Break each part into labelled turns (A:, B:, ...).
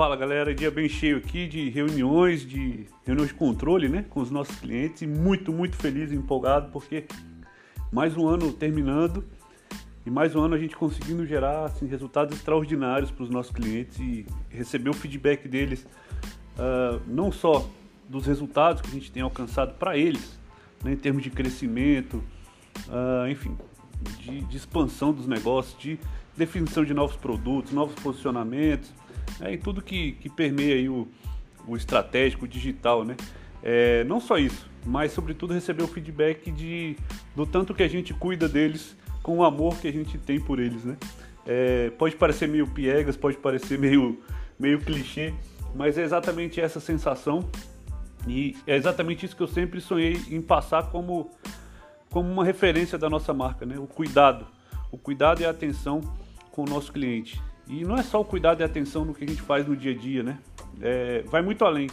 A: Fala galera, dia bem cheio aqui de reuniões, de reuniões de controle né, com os nossos clientes. E muito, muito feliz e empolgado porque mais um ano terminando e mais um ano a gente conseguindo gerar assim, resultados extraordinários para os nossos clientes e receber o feedback deles, uh, não só dos resultados que a gente tem alcançado para eles, né, em termos de crescimento, uh, enfim, de, de expansão dos negócios, de definição de novos produtos, novos posicionamentos né, e tudo que, que permeia aí o, o estratégico, o digital, né? É, não só isso, mas sobretudo receber o feedback de, do tanto que a gente cuida deles com o amor que a gente tem por eles, né? É, pode parecer meio piegas, pode parecer meio, meio clichê, mas é exatamente essa sensação e é exatamente isso que eu sempre sonhei em passar como, como uma referência da nossa marca, né? O cuidado, o cuidado e a atenção com o nosso cliente. E não é só o cuidado e atenção no que a gente faz no dia a dia, né? É, vai muito além.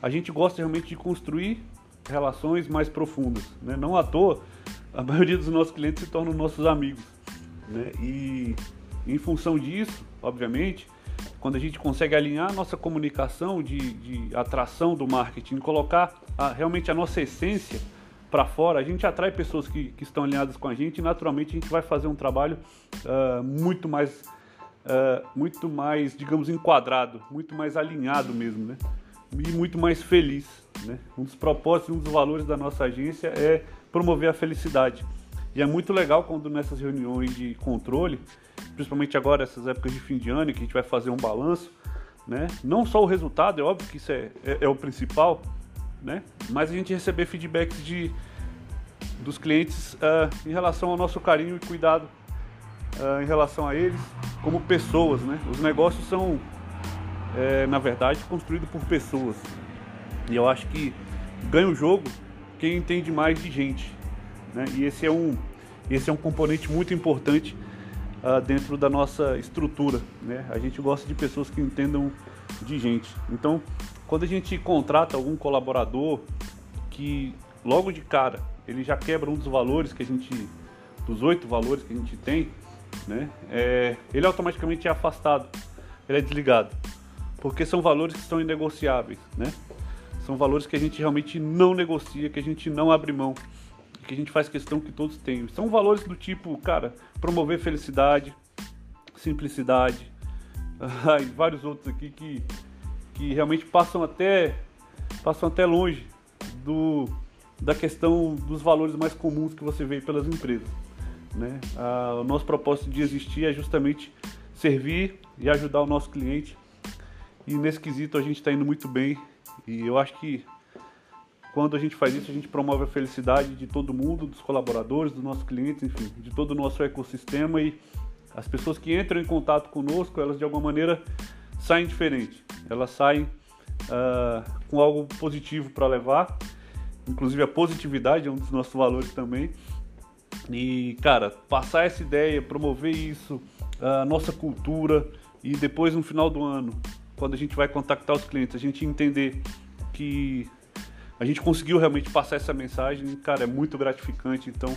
A: A gente gosta realmente de construir relações mais profundas, né? Não à toa, a maioria dos nossos clientes se tornam nossos amigos, né? E em função disso, obviamente, quando a gente consegue alinhar a nossa comunicação de, de atração do marketing, colocar a, realmente a nossa essência para fora, a gente atrai pessoas que, que, estão alinhadas com a gente e naturalmente a gente vai fazer um trabalho uh, muito mais uh, muito mais, digamos, enquadrado, muito mais alinhado mesmo, né? E muito mais feliz, né? Um dos propósitos, um dos valores da nossa agência é promover a felicidade. E é muito legal quando nessas reuniões de controle, principalmente agora, essas épocas de fim de ano, que a gente vai fazer um balanço, né? Não só o resultado, é óbvio que isso é, é, é o principal, né? Mas a gente receber feedbacks de, dos clientes uh, em relação ao nosso carinho e cuidado uh, em relação a eles como pessoas, né? Os negócios são, é, na verdade, construídos por pessoas. E eu acho que ganha o jogo quem entende mais de gente, né? E esse é um, esse é um componente muito importante uh, dentro da nossa estrutura, né? A gente gosta de pessoas que entendam de gente. Então, quando a gente contrata algum colaborador que logo de cara ele já quebra um dos valores que a gente, dos oito valores que a gente tem, né? É, ele automaticamente é afastado, ele é desligado, porque são valores que são inegociáveis, né? São valores que a gente realmente não negocia, que a gente não abre mão, que a gente faz questão que todos tenham. São valores do tipo, cara, promover felicidade, simplicidade, e vários outros aqui que, que realmente passam até passam até longe do, da questão dos valores mais comuns que você vê pelas empresas. Né? Ah, o nosso propósito de existir é justamente servir e ajudar o nosso cliente. E nesse quesito a gente está indo muito bem. E eu acho que quando a gente faz isso, a gente promove a felicidade de todo mundo, dos colaboradores, dos nossos clientes, enfim, de todo o nosso ecossistema. E as pessoas que entram em contato conosco, elas de alguma maneira saem diferentes. Elas saem ah, com algo positivo para levar. Inclusive a positividade é um dos nossos valores também. E, cara, passar essa ideia, promover isso, a nossa cultura e depois no final do ano, quando a gente vai contactar os clientes, a gente entender que a gente conseguiu realmente passar essa mensagem, cara, é muito gratificante. Então,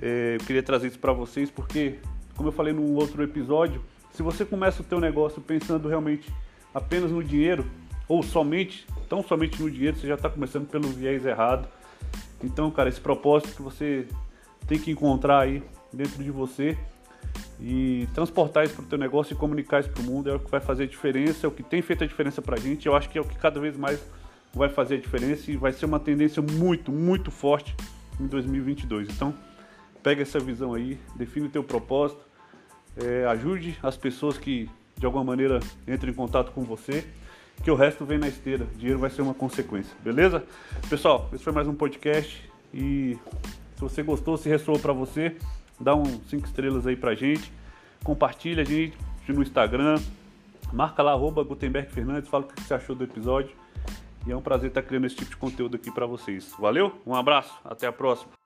A: é, eu queria trazer isso para vocês porque, como eu falei num outro episódio, se você começa o teu negócio pensando realmente apenas no dinheiro ou somente, tão somente no dinheiro, você já está começando pelo viés errado. Então, cara, esse propósito que você tem que encontrar aí dentro de você e transportar isso para o teu negócio e comunicar isso para o mundo é o que vai fazer a diferença, é o que tem feito a diferença para a gente. Eu acho que é o que cada vez mais vai fazer a diferença e vai ser uma tendência muito, muito forte em 2022. Então, pega essa visão aí, define o teu propósito, é, ajude as pessoas que de alguma maneira entram em contato com você, que o resto vem na esteira. Dinheiro vai ser uma consequência, beleza? Pessoal, esse foi mais um podcast e se você gostou, se ressoou para você, dá um 5 estrelas aí pra gente. Compartilha a gente no Instagram. Marca lá, arroba Gutenberg Fernandes, fala o que você achou do episódio. E é um prazer estar criando esse tipo de conteúdo aqui para vocês. Valeu, um abraço, até a próxima.